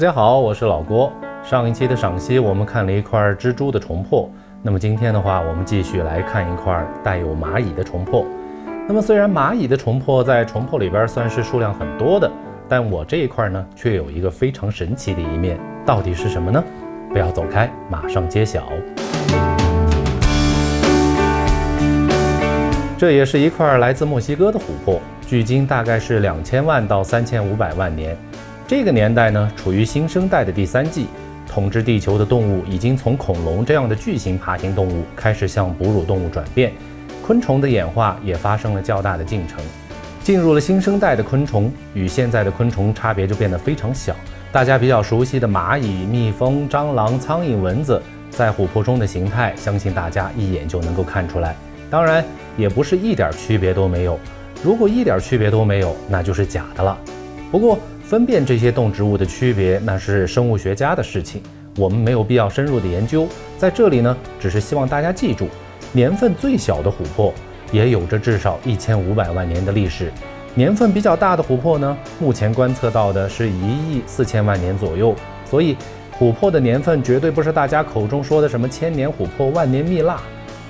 大家好，我是老郭。上一期的赏析，我们看了一块蜘蛛的虫破。那么今天的话，我们继续来看一块带有蚂蚁的虫破。那么虽然蚂蚁的虫破在虫破里边算是数量很多的，但我这一块呢，却有一个非常神奇的一面，到底是什么呢？不要走开，马上揭晓。这也是一块来自墨西哥的琥珀，距今大概是两千万到三千五百万年。这个年代呢，处于新生代的第三季，统治地球的动物已经从恐龙这样的巨型爬行动物开始向哺乳动物转变，昆虫的演化也发生了较大的进程。进入了新生代的昆虫，与现在的昆虫差别就变得非常小。大家比较熟悉的蚂蚁、蜜蜂、蟑螂、苍蝇、蚊子，在琥珀中的形态，相信大家一眼就能够看出来。当然，也不是一点区别都没有。如果一点区别都没有，那就是假的了。不过，分辨这些动植物的区别，那是生物学家的事情，我们没有必要深入的研究。在这里呢，只是希望大家记住，年份最小的琥珀也有着至少一千五百万年的历史。年份比较大的琥珀呢，目前观测到的是一亿四千万年左右。所以，琥珀的年份绝对不是大家口中说的什么千年琥珀、万年蜜蜡，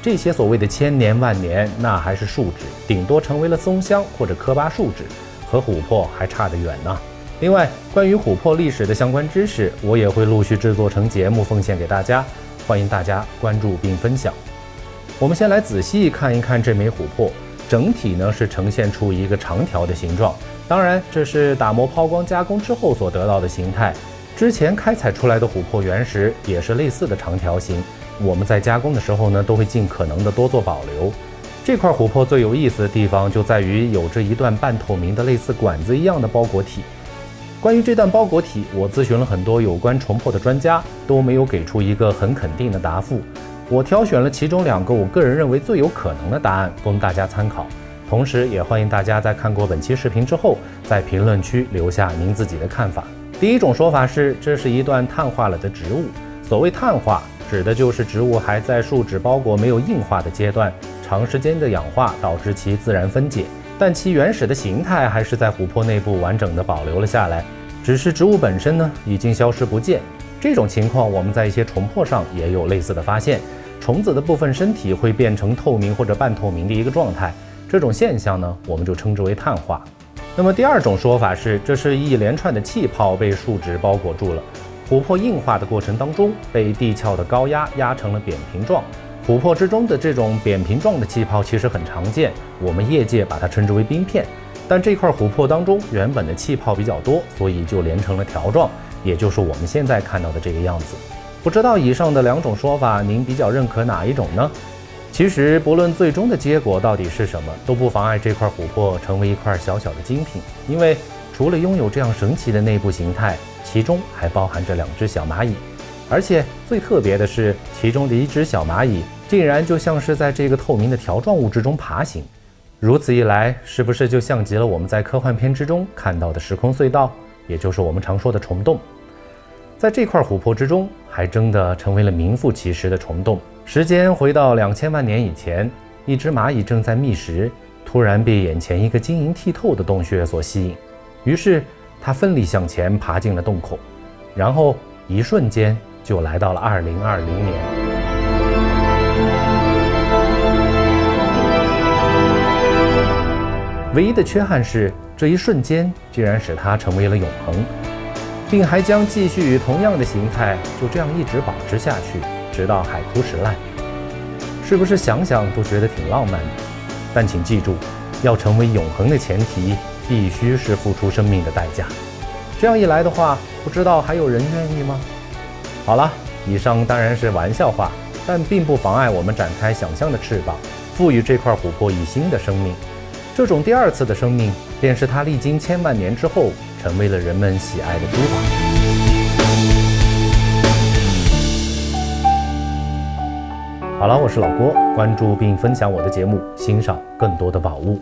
这些所谓的千年万年，那还是树脂，顶多成为了松香或者科巴树脂，和琥珀还差得远呢。另外，关于琥珀历史的相关知识，我也会陆续制作成节目奉献给大家，欢迎大家关注并分享。我们先来仔细看一看这枚琥珀，整体呢是呈现出一个长条的形状，当然这是打磨抛光加工之后所得到的形态。之前开采出来的琥珀原石也是类似的长条形，我们在加工的时候呢，都会尽可能的多做保留。这块琥珀最有意思的地方就在于有着一段半透明的类似管子一样的包裹体。关于这段包裹体，我咨询了很多有关虫破的专家，都没有给出一个很肯定的答复。我挑选了其中两个我个人认为最有可能的答案，供大家参考。同时，也欢迎大家在看过本期视频之后，在评论区留下您自己的看法。第一种说法是，这是一段碳化了的植物。所谓碳化，指的就是植物还在树脂包裹没有硬化的阶段，长时间的氧化导致其自然分解。但其原始的形态还是在琥珀内部完整的保留了下来，只是植物本身呢已经消失不见。这种情况我们在一些虫珀上也有类似的发现，虫子的部分身体会变成透明或者半透明的一个状态，这种现象呢我们就称之为碳化。那么第二种说法是，这是一连串的气泡被树脂包裹住了，琥珀硬化的过程当中被地壳的高压压成了扁平状。琥珀之中的这种扁平状的气泡其实很常见，我们业界把它称之为冰片。但这块琥珀当中原本的气泡比较多，所以就连成了条状，也就是我们现在看到的这个样子。不知道以上的两种说法，您比较认可哪一种呢？其实不论最终的结果到底是什么，都不妨碍这块琥珀成为一块小小的精品。因为除了拥有这样神奇的内部形态，其中还包含着两只小蚂蚁。而且最特别的是，其中的一只小蚂蚁竟然就像是在这个透明的条状物质中爬行。如此一来，是不是就像极了我们在科幻片之中看到的时空隧道，也就是我们常说的虫洞？在这块琥珀之中，还真的成为了名副其实的虫洞。时间回到两千万年以前，一只蚂蚁正在觅食，突然被眼前一个晶莹剔透的洞穴所吸引，于是它奋力向前爬进了洞口，然后一瞬间。就来到了二零二零年，唯一的缺憾是，这一瞬间竟然使它成为了永恒，并还将继续以同样的形态就这样一直保持下去，直到海枯石烂。是不是想想都觉得挺浪漫的？但请记住，要成为永恒的前提，必须是付出生命的代价。这样一来的话，不知道还有人愿意吗？好了，以上当然是玩笑话，但并不妨碍我们展开想象的翅膀，赋予这块琥珀以新的生命。这种第二次的生命，便是它历经千万年之后，成为了人们喜爱的珠宝。好了，我是老郭，关注并分享我的节目，欣赏更多的宝物。